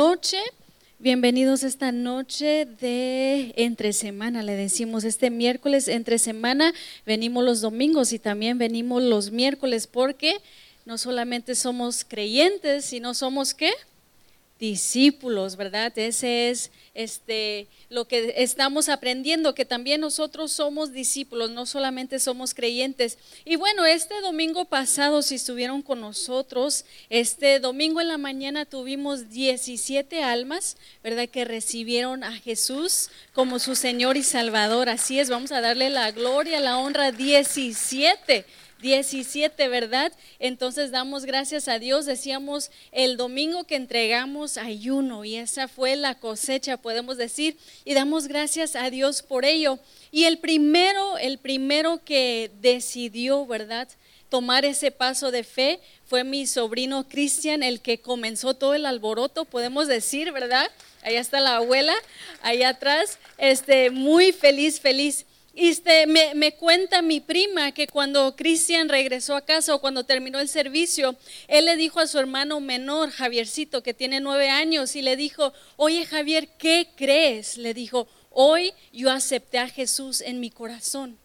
noche. Bienvenidos esta noche de entre semana, le decimos este miércoles entre semana, venimos los domingos y también venimos los miércoles porque no solamente somos creyentes, sino somos qué? Discípulos, ¿verdad? Ese es este lo que estamos aprendiendo que también nosotros somos discípulos, no solamente somos creyentes. Y bueno, este domingo pasado si estuvieron con nosotros, este domingo en la mañana tuvimos 17 almas, ¿verdad? que recibieron a Jesús como su Señor y Salvador. Así es, vamos a darle la gloria, la honra 17 17, ¿verdad? Entonces damos gracias a Dios. Decíamos el domingo que entregamos ayuno y esa fue la cosecha, podemos decir, y damos gracias a Dios por ello. Y el primero, el primero que decidió, ¿verdad? tomar ese paso de fe fue mi sobrino Cristian, el que comenzó todo el alboroto, podemos decir, ¿verdad? Allá está la abuela, allá atrás, este, muy feliz, feliz. Este, me, me, cuenta mi prima que cuando Cristian regresó a casa o cuando terminó el servicio, él le dijo a su hermano menor, Javiercito, que tiene nueve años, y le dijo, oye Javier, ¿qué crees? Le dijo, hoy yo acepté a Jesús en mi corazón,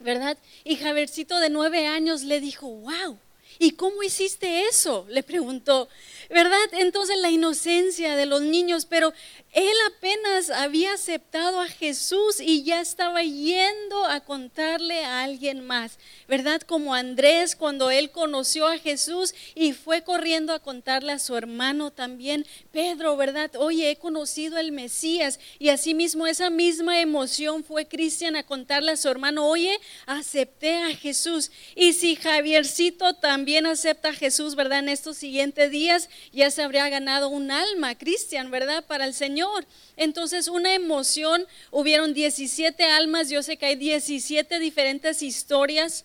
¿verdad? Y Javiercito de nueve años le dijo, wow. ¿Y cómo hiciste eso? Le preguntó, ¿verdad? Entonces la inocencia de los niños, pero él apenas había aceptado a Jesús y ya estaba yendo a contarle a alguien más, ¿verdad? Como Andrés cuando él conoció a Jesús y fue corriendo a contarle a su hermano también, Pedro, ¿verdad? Oye, he conocido al Mesías y asimismo esa misma emoción fue Cristian a contarle a su hermano, oye, acepté a Jesús. Y si Javiercito también acepta a Jesús, ¿verdad? En estos siguientes días ya se habría ganado un alma, Cristian, ¿verdad? Para el Señor. Entonces, una emoción, hubieron 17 almas, yo sé que hay 17 diferentes historias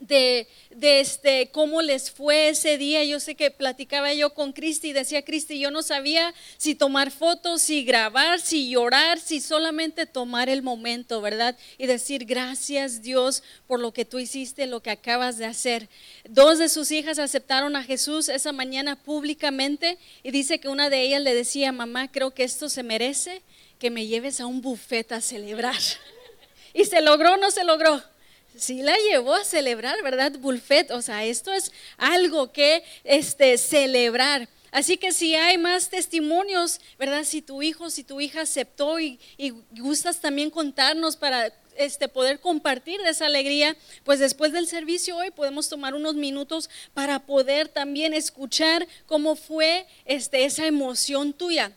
de, de, este, cómo les fue ese día. Yo sé que platicaba yo con Cristi y decía, Cristi, yo no sabía si tomar fotos, si grabar, si llorar, si solamente tomar el momento, ¿verdad? Y decir, gracias Dios por lo que tú hiciste, lo que acabas de hacer. Dos de sus hijas aceptaron a Jesús esa mañana públicamente y dice que una de ellas le decía, mamá, creo que esto se merece que me lleves a un buffet a celebrar. ¿Y se logró no se logró? Sí la llevó a celebrar, ¿verdad? Buffet, o sea, esto es algo que este, celebrar. Así que si hay más testimonios, ¿verdad? Si tu hijo, si tu hija aceptó y, y gustas también contarnos para este, poder compartir de esa alegría, pues después del servicio hoy podemos tomar unos minutos para poder también escuchar cómo fue este, esa emoción tuya.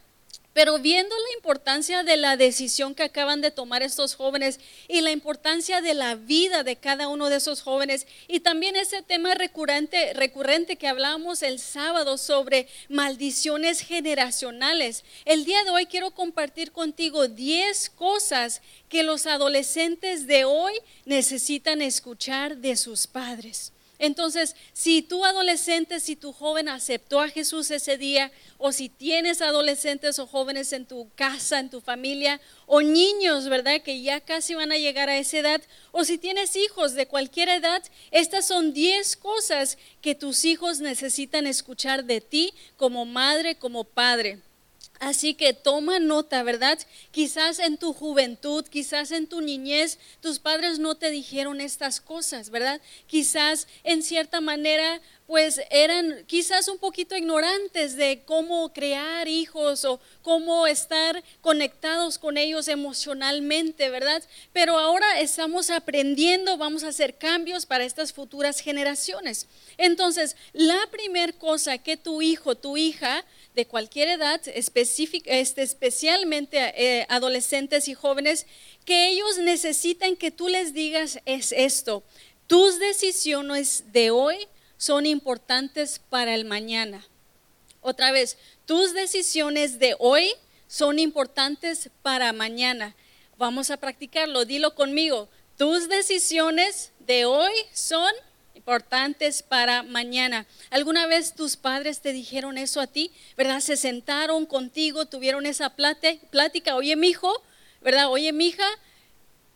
Pero viendo la importancia de la decisión que acaban de tomar estos jóvenes y la importancia de la vida de cada uno de esos jóvenes y también ese tema recurrente, recurrente que hablábamos el sábado sobre maldiciones generacionales, el día de hoy quiero compartir contigo 10 cosas que los adolescentes de hoy necesitan escuchar de sus padres. Entonces, si tu adolescente, si tu joven aceptó a Jesús ese día, o si tienes adolescentes o jóvenes en tu casa, en tu familia, o niños, ¿verdad? Que ya casi van a llegar a esa edad, o si tienes hijos de cualquier edad, estas son 10 cosas que tus hijos necesitan escuchar de ti como madre, como padre. Así que toma nota, ¿verdad? Quizás en tu juventud, quizás en tu niñez, tus padres no te dijeron estas cosas, ¿verdad? Quizás en cierta manera pues eran quizás un poquito ignorantes de cómo crear hijos o cómo estar conectados con ellos emocionalmente, ¿verdad? Pero ahora estamos aprendiendo, vamos a hacer cambios para estas futuras generaciones. Entonces, la primera cosa que tu hijo, tu hija de cualquier edad, este, especialmente eh, adolescentes y jóvenes, que ellos necesitan que tú les digas es esto. Tus decisiones de hoy son importantes para el mañana. Otra vez, tus decisiones de hoy son importantes para mañana. Vamos a practicarlo, dilo conmigo. Tus decisiones de hoy son para mañana. ¿Alguna vez tus padres te dijeron eso a ti? ¿Verdad? Se sentaron contigo, tuvieron esa plática. Oye, mi hijo, ¿verdad? Oye, mi hija,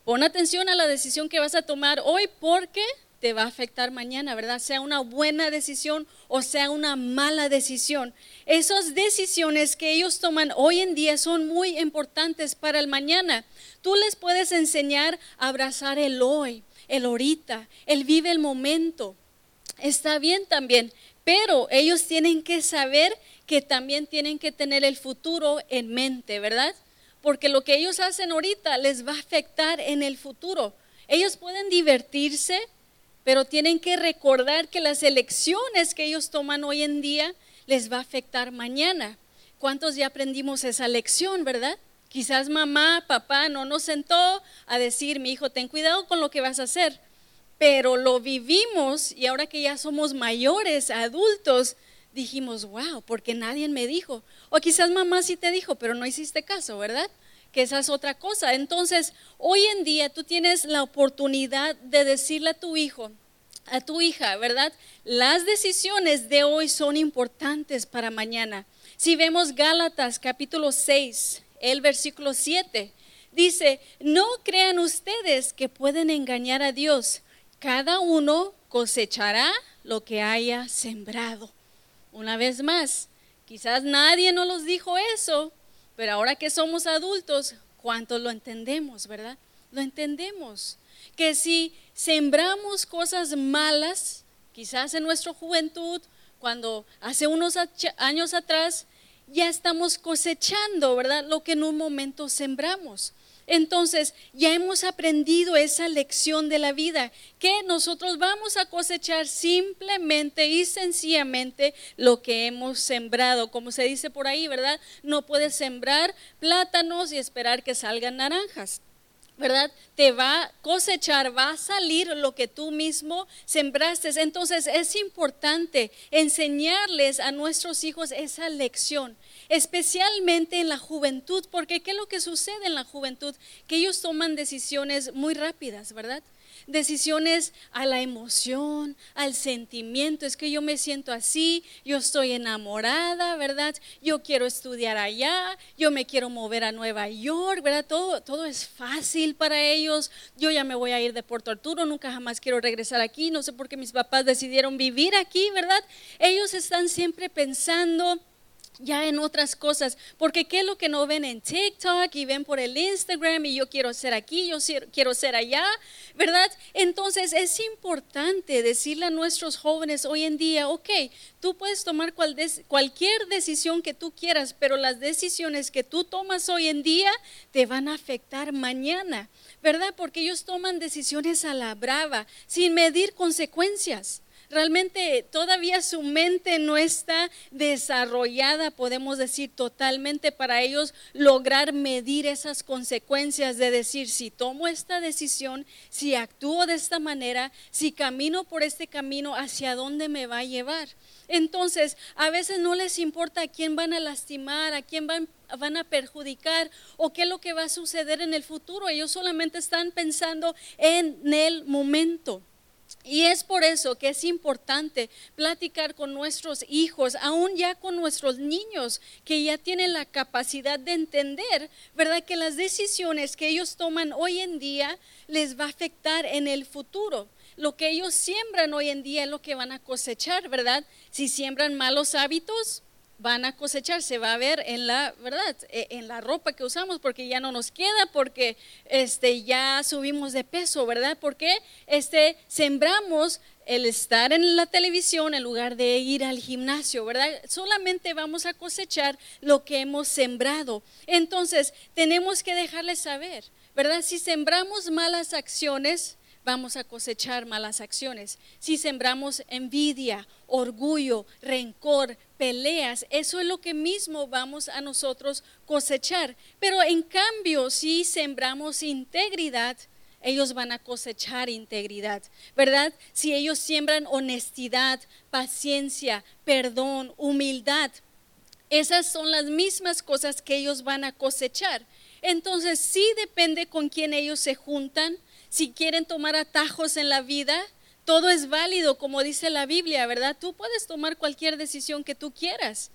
pon atención a la decisión que vas a tomar hoy porque te va a afectar mañana, ¿verdad? Sea una buena decisión o sea una mala decisión. Esas decisiones que ellos toman hoy en día son muy importantes para el mañana. Tú les puedes enseñar a abrazar el hoy, el ahorita, el vive el momento. Está bien también, pero ellos tienen que saber que también tienen que tener el futuro en mente, ¿verdad? Porque lo que ellos hacen ahorita les va a afectar en el futuro. Ellos pueden divertirse, pero tienen que recordar que las elecciones que ellos toman hoy en día les va a afectar mañana. ¿Cuántos ya aprendimos esa lección, verdad? Quizás mamá, papá no nos sentó a decir, mi hijo, ten cuidado con lo que vas a hacer, pero lo vivimos y ahora que ya somos mayores, adultos, dijimos, wow, porque nadie me dijo. O quizás mamá sí te dijo, pero no hiciste caso, ¿verdad? Que esa es otra cosa. Entonces, hoy en día tú tienes la oportunidad de decirle a tu hijo, a tu hija, ¿verdad? Las decisiones de hoy son importantes para mañana. Si vemos Gálatas capítulo 6, el versículo 7, dice, no crean ustedes que pueden engañar a Dios. Cada uno cosechará lo que haya sembrado. Una vez más, quizás nadie nos los dijo eso, pero ahora que somos adultos, ¿cuántos lo entendemos, verdad? Lo entendemos. Que si sembramos cosas malas, quizás en nuestra juventud, cuando hace unos años atrás, ya estamos cosechando, ¿verdad? Lo que en un momento sembramos. Entonces, ya hemos aprendido esa lección de la vida, que nosotros vamos a cosechar simplemente y sencillamente lo que hemos sembrado. Como se dice por ahí, ¿verdad? No puedes sembrar plátanos y esperar que salgan naranjas. ¿Verdad? Te va a cosechar, va a salir lo que tú mismo sembraste. Entonces es importante enseñarles a nuestros hijos esa lección especialmente en la juventud, porque ¿qué es lo que sucede en la juventud? Que ellos toman decisiones muy rápidas, ¿verdad? Decisiones a la emoción, al sentimiento, es que yo me siento así, yo estoy enamorada, ¿verdad? Yo quiero estudiar allá, yo me quiero mover a Nueva York, ¿verdad? Todo, todo es fácil para ellos, yo ya me voy a ir de Puerto Arturo, nunca jamás quiero regresar aquí, no sé por qué mis papás decidieron vivir aquí, ¿verdad? Ellos están siempre pensando ya en otras cosas, porque qué es lo que no ven en TikTok y ven por el Instagram y yo quiero ser aquí, yo quiero ser allá, ¿verdad? Entonces es importante decirle a nuestros jóvenes hoy en día, ok, tú puedes tomar cualquier decisión que tú quieras, pero las decisiones que tú tomas hoy en día te van a afectar mañana, ¿verdad? Porque ellos toman decisiones a la brava, sin medir consecuencias realmente todavía su mente no está desarrollada, podemos decir, totalmente para ellos lograr medir esas consecuencias de decir, si tomo esta decisión, si actúo de esta manera, si camino por este camino, ¿hacia dónde me va a llevar? Entonces, a veces no les importa a quién van a lastimar, a quién van, van a perjudicar o qué es lo que va a suceder en el futuro. Ellos solamente están pensando en el momento. Y es por eso que es importante platicar con nuestros hijos, aún ya con nuestros niños, que ya tienen la capacidad de entender, ¿verdad? Que las decisiones que ellos toman hoy en día les va a afectar en el futuro. Lo que ellos siembran hoy en día es lo que van a cosechar, ¿verdad? Si siembran malos hábitos, van a cosechar, se va a ver en la, ¿verdad? E, en la ropa que usamos, porque ya no nos queda, porque este, ya subimos de peso, ¿verdad? Porque este, sembramos el estar en la televisión en lugar de ir al gimnasio, ¿verdad? Solamente vamos a cosechar lo que hemos sembrado. Entonces, tenemos que dejarles saber, ¿verdad? Si sembramos malas acciones, vamos a cosechar malas acciones. Si sembramos envidia, orgullo, rencor, peleas, eso es lo que mismo vamos a nosotros cosechar. Pero en cambio, si sembramos integridad, ellos van a cosechar integridad, ¿verdad? Si ellos siembran honestidad, paciencia, perdón, humildad, esas son las mismas cosas que ellos van a cosechar. Entonces sí depende con quién ellos se juntan, si quieren tomar atajos en la vida, todo es válido, como dice la Biblia, ¿verdad? Tú puedes tomar cualquier decisión que tú quieras,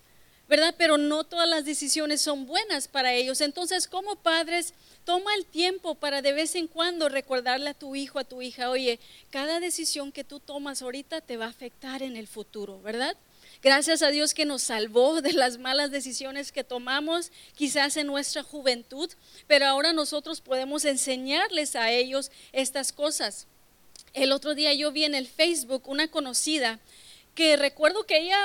¿verdad? Pero no todas las decisiones son buenas para ellos. Entonces, como padres, toma el tiempo para de vez en cuando recordarle a tu hijo, a tu hija, oye, cada decisión que tú tomas ahorita te va a afectar en el futuro, ¿verdad? Gracias a Dios que nos salvó de las malas decisiones que tomamos quizás en nuestra juventud, pero ahora nosotros podemos enseñarles a ellos estas cosas. El otro día yo vi en el Facebook una conocida que recuerdo que ella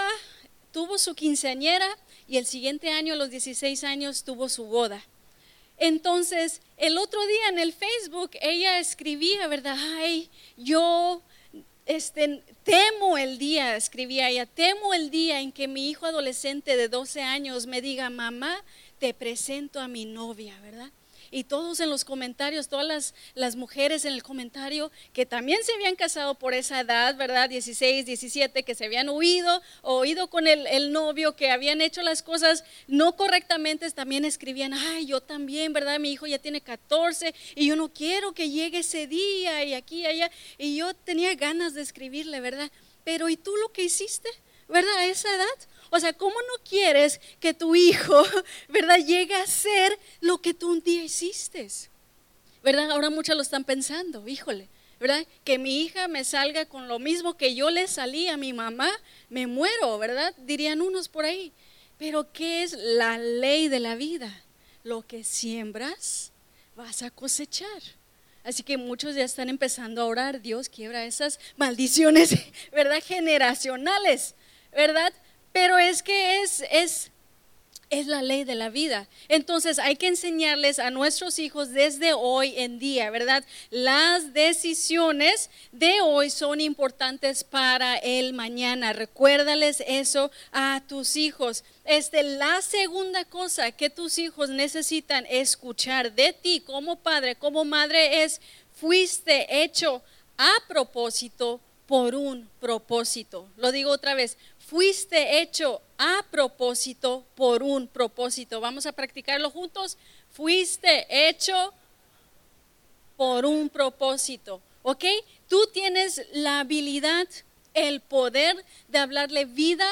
tuvo su quinceañera y el siguiente año, a los 16 años, tuvo su boda. Entonces, el otro día en el Facebook, ella escribía, ¿verdad? Ay, yo este, temo el día, escribía ella, temo el día en que mi hijo adolescente de 12 años me diga, mamá, te presento a mi novia, ¿verdad? Y todos en los comentarios, todas las, las mujeres en el comentario que también se habían casado por esa edad, ¿verdad? 16, 17, que se habían huido o ido con el, el novio, que habían hecho las cosas no correctamente, también escribían, ay, yo también, ¿verdad? Mi hijo ya tiene 14 y yo no quiero que llegue ese día y aquí y allá. Y yo tenía ganas de escribirle, ¿verdad? Pero ¿y tú lo que hiciste? ¿Verdad? A esa edad. O sea, ¿cómo no quieres que tu hijo, verdad, llegue a ser lo que tú un día hiciste? ¿Verdad? Ahora muchos lo están pensando, híjole, ¿verdad? Que mi hija me salga con lo mismo que yo le salí a mi mamá, me muero, ¿verdad? Dirían unos por ahí. Pero ¿qué es la ley de la vida? Lo que siembras, vas a cosechar. Así que muchos ya están empezando a orar, Dios quiebra esas maldiciones, ¿verdad? Generacionales, ¿verdad? Pero es que es, es, es la ley de la vida. Entonces hay que enseñarles a nuestros hijos desde hoy en día, ¿verdad? Las decisiones de hoy son importantes para el mañana. Recuérdales eso a tus hijos. Este, la segunda cosa que tus hijos necesitan escuchar de ti como padre, como madre, es fuiste hecho a propósito por un propósito. Lo digo otra vez, fuiste hecho a propósito por un propósito. Vamos a practicarlo juntos. Fuiste hecho por un propósito. ¿Ok? Tú tienes la habilidad, el poder de hablarle vida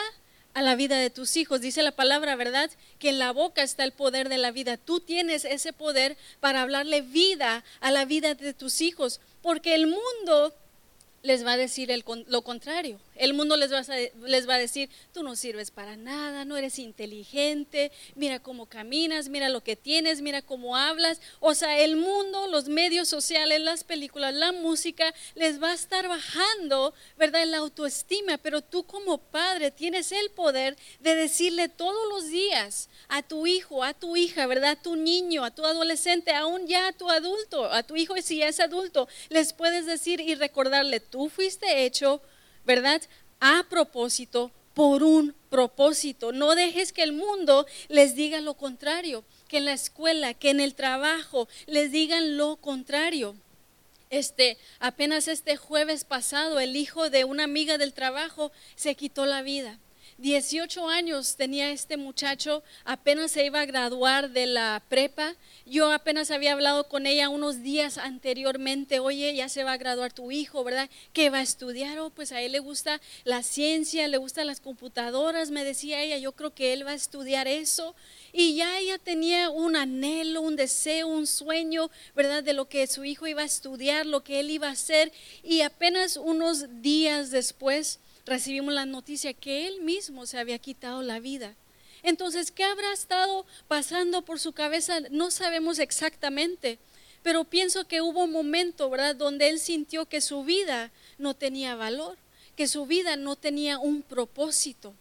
a la vida de tus hijos. Dice la palabra, ¿verdad? Que en la boca está el poder de la vida. Tú tienes ese poder para hablarle vida a la vida de tus hijos. Porque el mundo les va a decir lo contrario. El mundo les va, a, les va a decir, tú no sirves para nada, no eres inteligente, mira cómo caminas, mira lo que tienes, mira cómo hablas. O sea, el mundo, los medios sociales, las películas, la música, les va a estar bajando, ¿verdad? La autoestima, pero tú como padre tienes el poder de decirle todos los días a tu hijo, a tu hija, ¿verdad? A tu niño, a tu adolescente, aún ya a tu adulto, a tu hijo si es adulto, les puedes decir y recordarle, tú fuiste hecho ¿verdad? A propósito, por un propósito. No dejes que el mundo les diga lo contrario, que en la escuela, que en el trabajo les digan lo contrario. Este, apenas este jueves pasado, el hijo de una amiga del trabajo se quitó la vida. 18 años tenía este muchacho, apenas se iba a graduar de la prepa. Yo apenas había hablado con ella unos días anteriormente, oye, ya se va a graduar tu hijo, ¿verdad? ¿Qué va a estudiar? Oh, pues a él le gusta la ciencia, le gustan las computadoras, me decía ella, yo creo que él va a estudiar eso. Y ya ella tenía un anhelo, un deseo, un sueño, ¿verdad? De lo que su hijo iba a estudiar, lo que él iba a hacer. Y apenas unos días después, recibimos la noticia que él mismo se había quitado la vida. Entonces, ¿qué habrá estado pasando por su cabeza? No sabemos exactamente, pero pienso que hubo un momento, ¿verdad?, donde él sintió que su vida no tenía valor, que su vida no tenía un propósito.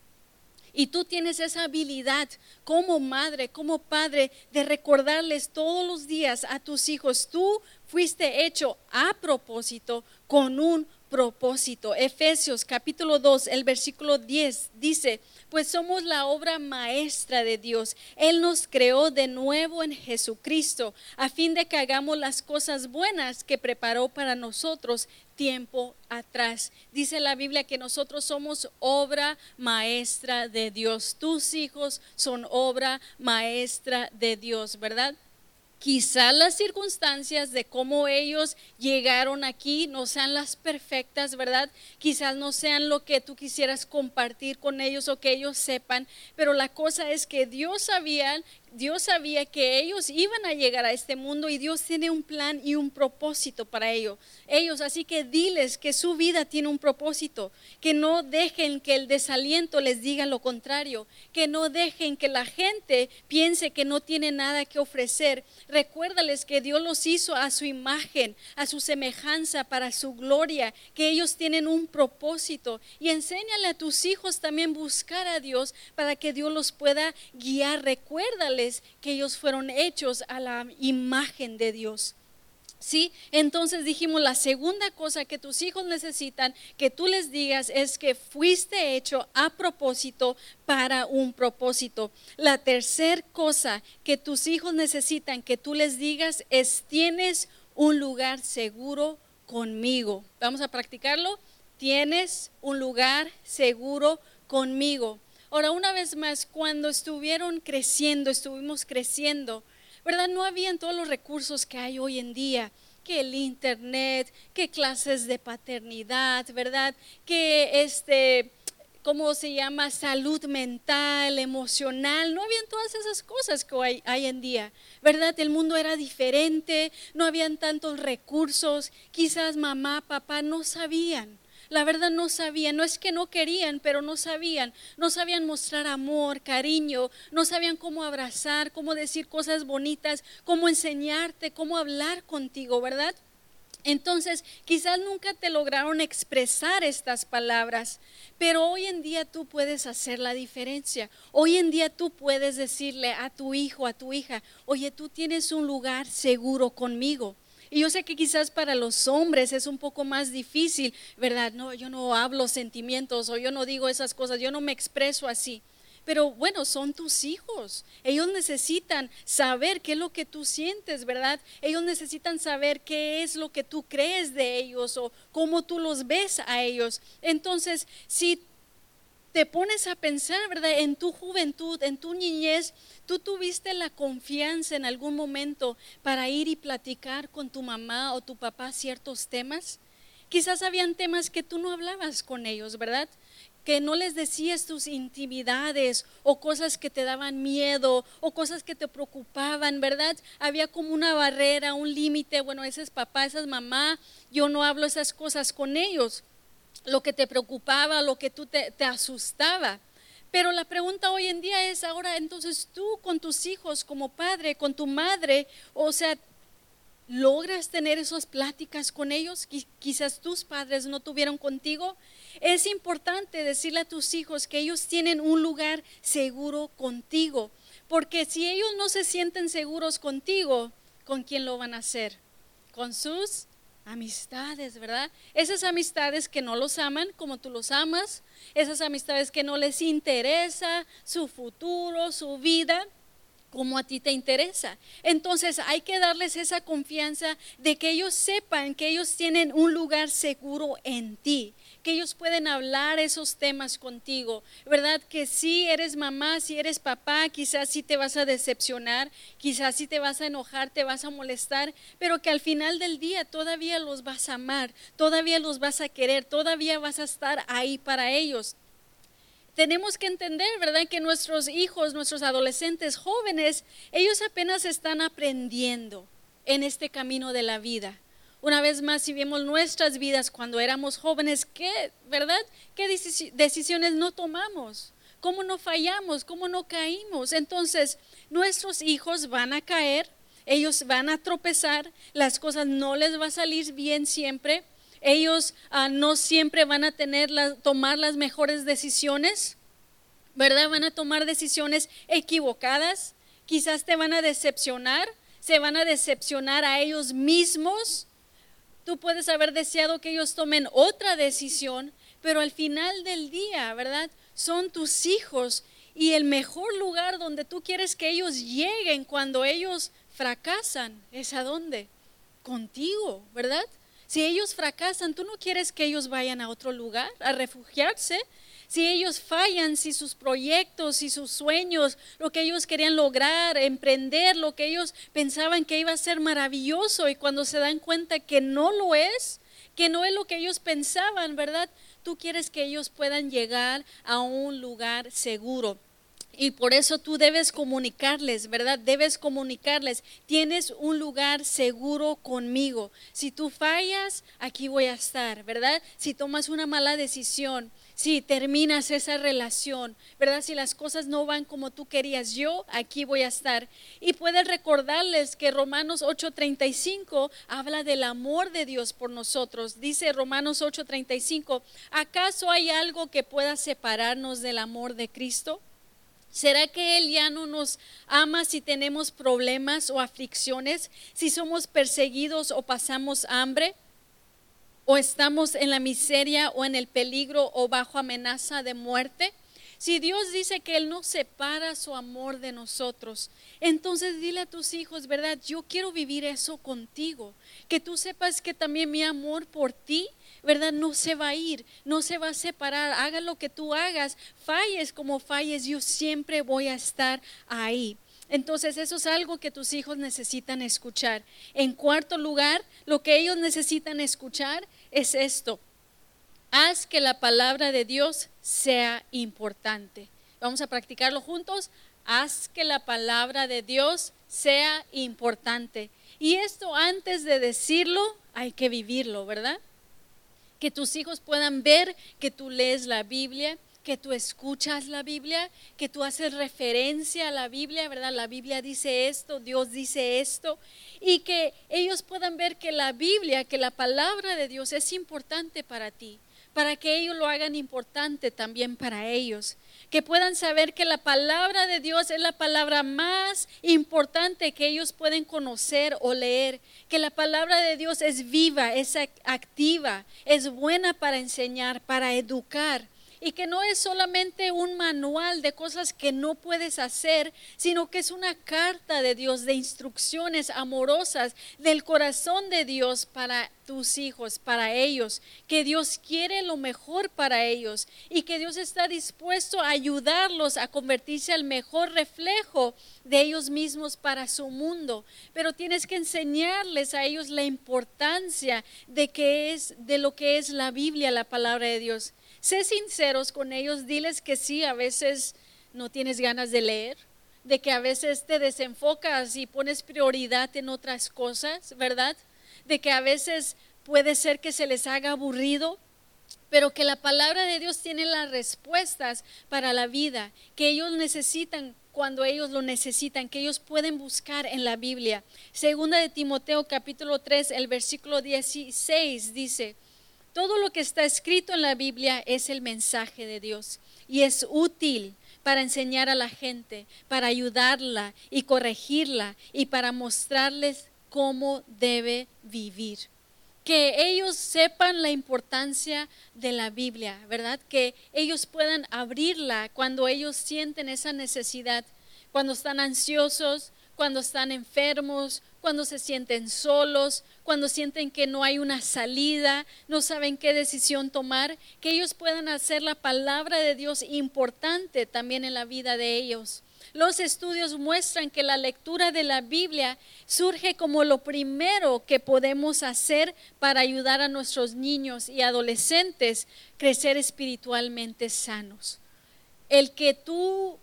Y tú tienes esa habilidad como madre, como padre, de recordarles todos los días a tus hijos, tú fuiste hecho a propósito con un propósito. Efesios capítulo 2, el versículo 10 dice, pues somos la obra maestra de Dios. Él nos creó de nuevo en Jesucristo a fin de que hagamos las cosas buenas que preparó para nosotros tiempo atrás. Dice la Biblia que nosotros somos obra maestra de Dios. Tus hijos son obra maestra de Dios, ¿verdad? Quizás las circunstancias de cómo ellos llegaron aquí no sean las perfectas, ¿verdad? Quizás no sean lo que tú quisieras compartir con ellos o que ellos sepan, pero la cosa es que Dios sabía Dios sabía que ellos iban a llegar a este mundo y Dios tiene un plan y un propósito para ellos. Ellos, así que diles que su vida tiene un propósito, que no dejen que el desaliento les diga lo contrario, que no dejen que la gente piense que no tiene nada que ofrecer. Recuérdales que Dios los hizo a su imagen, a su semejanza, para su gloria, que ellos tienen un propósito y enséñale a tus hijos también buscar a Dios para que Dios los pueda guiar. Que ellos fueron hechos a la imagen de Dios. ¿Sí? Entonces dijimos, la segunda cosa que tus hijos necesitan que tú les digas es que fuiste hecho a propósito para un propósito. La tercera cosa que tus hijos necesitan que tú les digas es tienes un lugar seguro conmigo. Vamos a practicarlo. Tienes un lugar seguro conmigo. Ahora, una vez más, cuando estuvieron creciendo, estuvimos creciendo, ¿verdad? No habían todos los recursos que hay hoy en día que el internet, que clases de paternidad, ¿verdad? Que este, ¿cómo se llama? Salud mental, emocional. No habían todas esas cosas que hay, hay, en día, ¿verdad? El mundo era diferente, no habían tantos recursos. Quizás mamá, papá no sabían la verdad no sabían, no es que no querían, pero no sabían, no sabían mostrar amor, cariño, no sabían cómo abrazar, cómo decir cosas bonitas, cómo enseñarte, cómo hablar contigo, ¿verdad? Entonces, quizás nunca te lograron expresar estas palabras, pero hoy en día tú puedes hacer la diferencia. Hoy en día tú puedes decirle a tu hijo, a tu hija, oye, tú tienes un lugar seguro conmigo. Y yo sé que quizás para los hombres es un poco más difícil, ¿verdad? No, yo no hablo sentimientos o yo no digo esas cosas, yo no me expreso así. Pero bueno, son tus hijos. Ellos necesitan saber qué es lo que tú sientes, ¿verdad? Ellos necesitan saber qué es lo que tú crees de ellos o cómo tú los ves a ellos. Entonces, si te pones a pensar, ¿verdad? En tu juventud, en tu niñez, tú tuviste la confianza en algún momento para ir y platicar con tu mamá o tu papá ciertos temas. Quizás habían temas que tú no hablabas con ellos, ¿verdad? que no les decías tus intimidades o cosas que te daban miedo o cosas que te preocupaban, ¿verdad? Había como una barrera, un límite, bueno, ese es papá, esa es mamá, yo no hablo esas cosas con ellos lo que te preocupaba, lo que tú te, te asustaba. Pero la pregunta hoy en día es ahora, entonces tú con tus hijos como padre, con tu madre, o sea, ¿logras tener esas pláticas con ellos? Quizás tus padres no tuvieron contigo. Es importante decirle a tus hijos que ellos tienen un lugar seguro contigo, porque si ellos no se sienten seguros contigo, ¿con quién lo van a hacer? ¿Con sus amistades, ¿verdad? Esas amistades que no los aman como tú los amas, esas amistades que no les interesa su futuro, su vida, como a ti te interesa. Entonces hay que darles esa confianza de que ellos sepan que ellos tienen un lugar seguro en ti, que ellos pueden hablar esos temas contigo, ¿verdad? Que si eres mamá, si eres papá, quizás sí te vas a decepcionar, quizás sí te vas a enojar, te vas a molestar, pero que al final del día todavía los vas a amar, todavía los vas a querer, todavía vas a estar ahí para ellos tenemos que entender, ¿verdad? Que nuestros hijos, nuestros adolescentes jóvenes, ellos apenas están aprendiendo en este camino de la vida. Una vez más, si vemos nuestras vidas cuando éramos jóvenes, ¿qué, verdad? ¿Qué decisiones no tomamos? ¿Cómo no fallamos? ¿Cómo no caímos? Entonces, nuestros hijos van a caer, ellos van a tropezar, las cosas no les va a salir bien siempre, ellos ah, no siempre van a tener tomar las mejores decisiones, ¿verdad? Van a tomar decisiones equivocadas, quizás te van a decepcionar, se van a decepcionar a ellos mismos. Tú puedes haber deseado que ellos tomen otra decisión, pero al final del día, ¿verdad? Son tus hijos y el mejor lugar donde tú quieres que ellos lleguen cuando ellos fracasan es a dónde? Contigo, ¿verdad? Si ellos fracasan, tú no quieres que ellos vayan a otro lugar a refugiarse. Si ellos fallan, si sus proyectos, si sus sueños, lo que ellos querían lograr, emprender, lo que ellos pensaban que iba a ser maravilloso y cuando se dan cuenta que no lo es, que no es lo que ellos pensaban, ¿verdad? Tú quieres que ellos puedan llegar a un lugar seguro. Y por eso tú debes comunicarles, ¿verdad? Debes comunicarles, tienes un lugar seguro conmigo. Si tú fallas, aquí voy a estar, ¿verdad? Si tomas una mala decisión, si terminas esa relación, ¿verdad? Si las cosas no van como tú querías, yo aquí voy a estar. Y puedes recordarles que Romanos 8:35 habla del amor de Dios por nosotros. Dice Romanos 8:35, ¿acaso hay algo que pueda separarnos del amor de Cristo? ¿Será que Él ya no nos ama si tenemos problemas o aflicciones, si somos perseguidos o pasamos hambre? ¿O estamos en la miseria o en el peligro o bajo amenaza de muerte? Si Dios dice que Él no separa su amor de nosotros, entonces dile a tus hijos, ¿verdad? Yo quiero vivir eso contigo. Que tú sepas que también mi amor por ti ¿verdad? No se va a ir, no se va a separar. Haga lo que tú hagas, falles como falles, yo siempre voy a estar ahí. Entonces eso es algo que tus hijos necesitan escuchar. En cuarto lugar, lo que ellos necesitan escuchar es esto. Haz que la palabra de Dios sea importante. Vamos a practicarlo juntos. Haz que la palabra de Dios sea importante. Y esto antes de decirlo, hay que vivirlo, ¿verdad? que tus hijos puedan ver que tú lees la Biblia, que tú escuchas la Biblia, que tú haces referencia a la Biblia, ¿verdad? La Biblia dice esto, Dios dice esto, y que ellos puedan ver que la Biblia, que la palabra de Dios es importante para ti, para que ellos lo hagan importante también para ellos que puedan saber que la palabra de Dios es la palabra más importante que ellos pueden conocer o leer, que la palabra de Dios es viva, es activa, es buena para enseñar, para educar y que no es solamente un manual de cosas que no puedes hacer, sino que es una carta de Dios de instrucciones amorosas del corazón de Dios para tus hijos, para ellos, que Dios quiere lo mejor para ellos y que Dios está dispuesto a ayudarlos a convertirse al mejor reflejo de ellos mismos para su mundo, pero tienes que enseñarles a ellos la importancia de que es de lo que es la Biblia, la palabra de Dios. Sé sinceros con ellos, diles que sí, a veces no tienes ganas de leer, de que a veces te desenfocas y pones prioridad en otras cosas, ¿verdad? De que a veces puede ser que se les haga aburrido, pero que la palabra de Dios tiene las respuestas para la vida, que ellos necesitan cuando ellos lo necesitan, que ellos pueden buscar en la Biblia. Segunda de Timoteo capítulo 3, el versículo 16 dice, todo lo que está escrito en la Biblia es el mensaje de Dios y es útil para enseñar a la gente, para ayudarla y corregirla y para mostrarles cómo debe vivir. Que ellos sepan la importancia de la Biblia, ¿verdad? Que ellos puedan abrirla cuando ellos sienten esa necesidad, cuando están ansiosos, cuando están enfermos, cuando se sienten solos, cuando sienten que no hay una salida, no saben qué decisión tomar, que ellos puedan hacer la palabra de Dios importante también en la vida de ellos. Los estudios muestran que la lectura de la Biblia surge como lo primero que podemos hacer para ayudar a nuestros niños y adolescentes crecer espiritualmente sanos. El que tú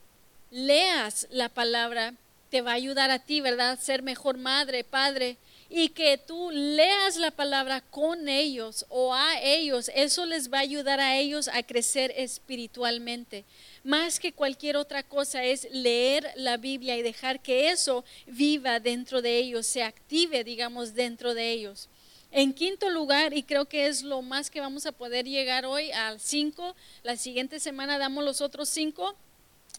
leas la palabra te va a ayudar a ti, ¿verdad? Ser mejor madre, padre. Y que tú leas la palabra con ellos o a ellos, eso les va a ayudar a ellos a crecer espiritualmente. Más que cualquier otra cosa es leer la Biblia y dejar que eso viva dentro de ellos, se active, digamos, dentro de ellos. En quinto lugar, y creo que es lo más que vamos a poder llegar hoy al cinco, la siguiente semana damos los otros cinco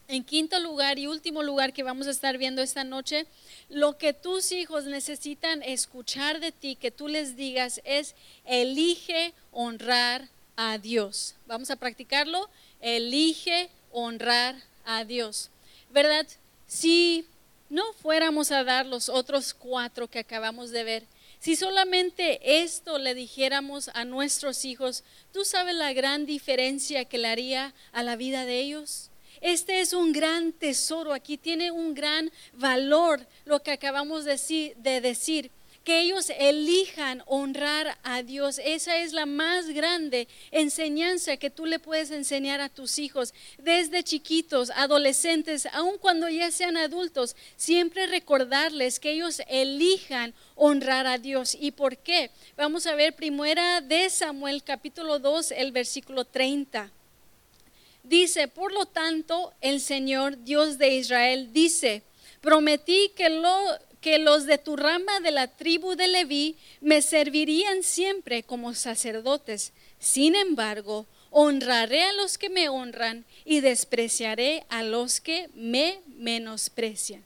en quinto lugar y último lugar que vamos a estar viendo esta noche, lo que tus hijos necesitan escuchar de ti, que tú les digas, es elige honrar a Dios. Vamos a practicarlo. Elige honrar a Dios. ¿Verdad? Si no fuéramos a dar los otros cuatro que acabamos de ver, Si solamente esto le dijéramos a nuestros hijos, ¿tú sabes la gran diferencia que le haría a la vida de ellos? Este es un gran tesoro, aquí tiene un gran valor lo que acabamos de decir, que ellos elijan honrar a Dios. Esa es la más grande enseñanza que tú le puedes enseñar a tus hijos desde chiquitos, adolescentes, aun cuando ya sean adultos. Siempre recordarles que ellos elijan honrar a Dios. ¿Y por qué? Vamos a ver primera de Samuel capítulo 2, el versículo 30. Dice, por lo tanto, el Señor Dios de Israel dice, prometí que lo que los de tu rama de la tribu de Leví me servirían siempre como sacerdotes. Sin embargo, honraré a los que me honran y despreciaré a los que me menosprecian.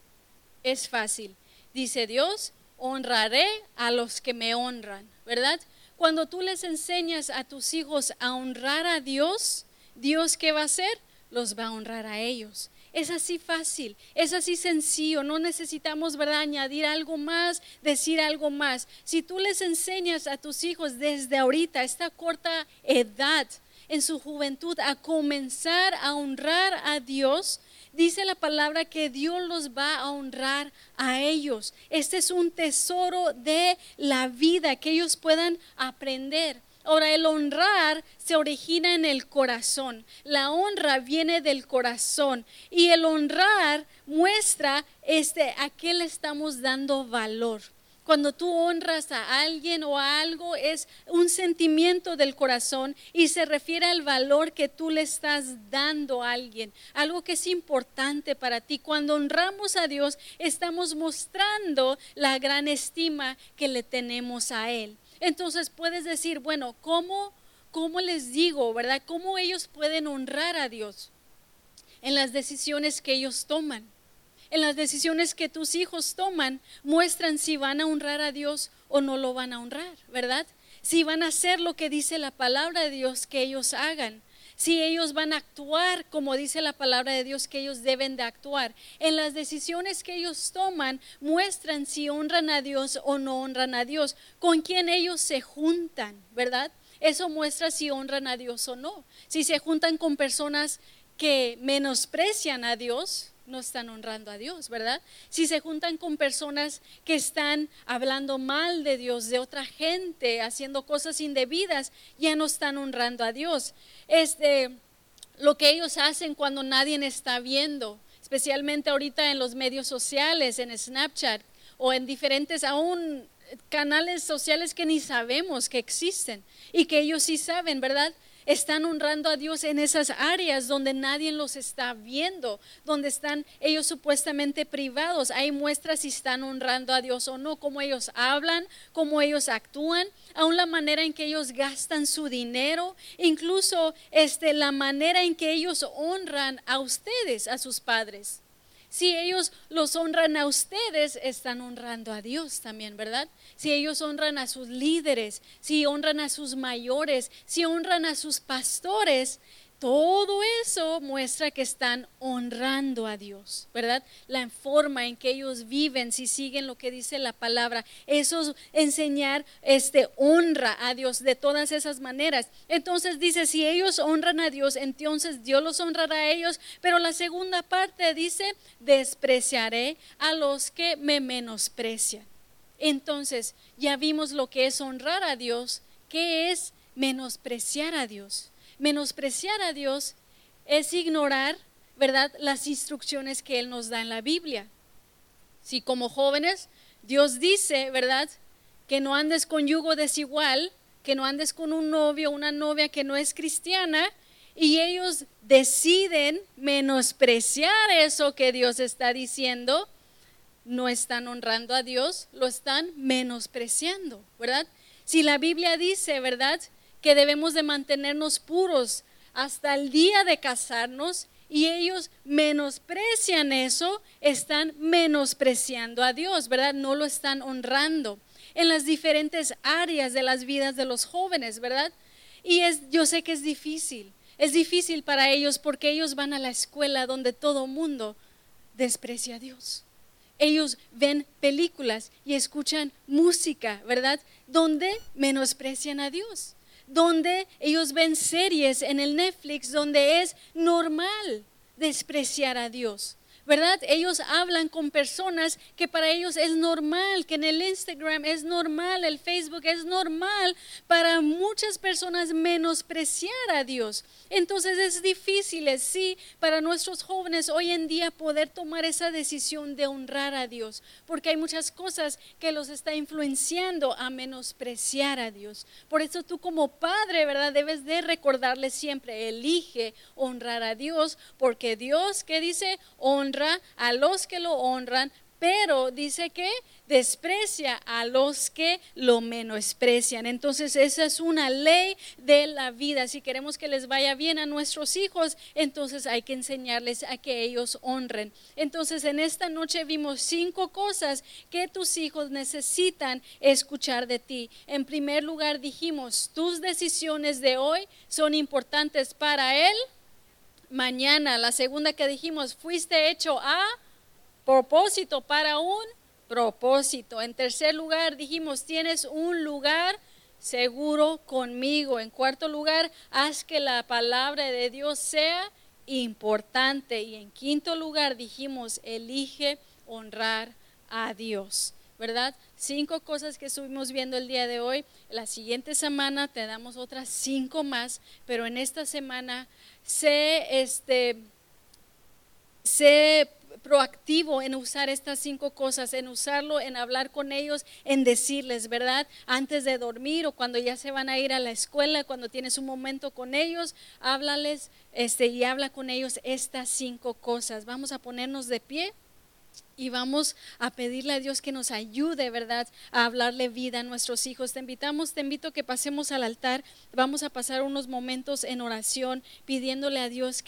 Es fácil. Dice Dios, honraré a los que me honran, ¿verdad? Cuando tú les enseñas a tus hijos a honrar a Dios, Dios qué va a hacer? Los va a honrar a ellos. Es así fácil, es así sencillo, no necesitamos ¿verdad? añadir algo más, decir algo más. Si tú les enseñas a tus hijos desde ahorita, esta corta edad, en su juventud, a comenzar a honrar a Dios, dice la palabra que Dios los va a honrar a ellos. Este es un tesoro de la vida que ellos puedan aprender. Ahora, el honrar se origina en el corazón. La honra viene del corazón. Y el honrar muestra este, a qué le estamos dando valor. Cuando tú honras a alguien o a algo es un sentimiento del corazón y se refiere al valor que tú le estás dando a alguien, algo que es importante para ti. Cuando honramos a Dios estamos mostrando la gran estima que le tenemos a Él. Entonces puedes decir, bueno, ¿cómo, cómo les digo, verdad? ¿Cómo ellos pueden honrar a Dios? En las decisiones que ellos toman. En las decisiones que tus hijos toman, muestran si van a honrar a Dios o no lo van a honrar, ¿verdad? Si van a hacer lo que dice la palabra de Dios que ellos hagan si ellos van a actuar como dice la palabra de Dios que ellos deben de actuar. En las decisiones que ellos toman muestran si honran a Dios o no honran a Dios, con quién ellos se juntan, ¿verdad? Eso muestra si honran a Dios o no. Si se juntan con personas que menosprecian a Dios, no están honrando a Dios, ¿verdad? Si se juntan con personas que están hablando mal de Dios, de otra gente, haciendo cosas indebidas, ya no están honrando a Dios. Este, lo que ellos hacen cuando nadie está viendo, especialmente ahorita en los medios sociales, en Snapchat o en diferentes aún canales sociales que ni sabemos que existen y que ellos sí saben, ¿verdad? Están honrando a Dios en esas áreas donde nadie los está viendo, donde están ellos supuestamente privados. Hay muestras si están honrando a Dios o no, cómo ellos hablan, cómo ellos actúan, aún la manera en que ellos gastan su dinero, incluso este, la manera en que ellos honran a ustedes, a sus padres. Si ellos los honran a ustedes, están honrando a Dios también, ¿verdad? Si ellos honran a sus líderes, si honran a sus mayores, si honran a sus pastores, todo eso muestra que están honrando a Dios, ¿verdad? La forma en que ellos viven, si siguen lo que dice la palabra, eso es enseñar este honra a Dios de todas esas maneras. Entonces dice, si ellos honran a Dios, entonces Dios los honrará a ellos, pero la segunda parte dice, despreciaré a los que me menosprecian. Entonces, ya vimos lo que es honrar a Dios, ¿qué es menospreciar a Dios? Menospreciar a Dios es ignorar, ¿verdad?, las instrucciones que Él nos da en la Biblia. Si como jóvenes Dios dice, ¿verdad?, que no andes con yugo desigual, que no andes con un novio o una novia que no es cristiana, y ellos deciden menospreciar eso que Dios está diciendo, no están honrando a Dios, lo están menospreciando, ¿verdad? Si la Biblia dice, ¿verdad? Que debemos de mantenernos puros hasta el día de casarnos y ellos menosprecian eso, están menospreciando a Dios, ¿verdad? No lo están honrando en las diferentes áreas de las vidas de los jóvenes, ¿verdad? Y es, yo sé que es difícil, es difícil para ellos porque ellos van a la escuela donde todo mundo desprecia a Dios. ellos ven películas y escuchan música, ¿verdad? Donde menosprecian a Dios, donde ellos ven series en el Netflix donde es normal despreciar a Dios. ¿Verdad? Ellos hablan con personas que para ellos es normal, que en el Instagram es normal, el Facebook es normal, para muchas personas menospreciar a Dios. Entonces es difícil, sí, para nuestros jóvenes hoy en día poder tomar esa decisión de honrar a Dios, porque hay muchas cosas que los está influenciando a menospreciar a Dios. Por eso tú como padre, ¿verdad? Debes de recordarle siempre, elige honrar a Dios, porque Dios, ¿qué dice? Honra a los que lo honran, pero dice que desprecia a los que lo menosprecian. Entonces esa es una ley de la vida. Si queremos que les vaya bien a nuestros hijos, entonces hay que enseñarles a que ellos honren. Entonces en esta noche vimos cinco cosas que tus hijos necesitan escuchar de ti. En primer lugar dijimos, tus decisiones de hoy son importantes para él mañana. La segunda que dijimos, fuiste hecho a propósito, para un propósito. En tercer lugar, dijimos, tienes un lugar seguro conmigo. En cuarto lugar, haz que la palabra de Dios sea importante. Y en quinto lugar, dijimos, elige honrar a Dios. ¿verdad? Cinco cosas que estuvimos viendo el día de hoy. La siguiente semana te damos otras cinco más, pero en esta semana sé, este, sé proactivo en usar estas cinco cosas, en usarlo, en hablar con ellos, en decirles, ¿verdad? Antes de dormir o cuando ya se van a ir a la escuela, cuando tienes un momento con ellos, háblales este, y habla con ellos estas cinco cosas. Vamos a ponernos de pie y vamos a pedirle a Dios que nos ayude, ¿verdad?, a hablarle vida a nuestros hijos. Te invitamos, te invito a que pasemos al altar. Vamos a pasar unos momentos en oración pidiéndole a Dios que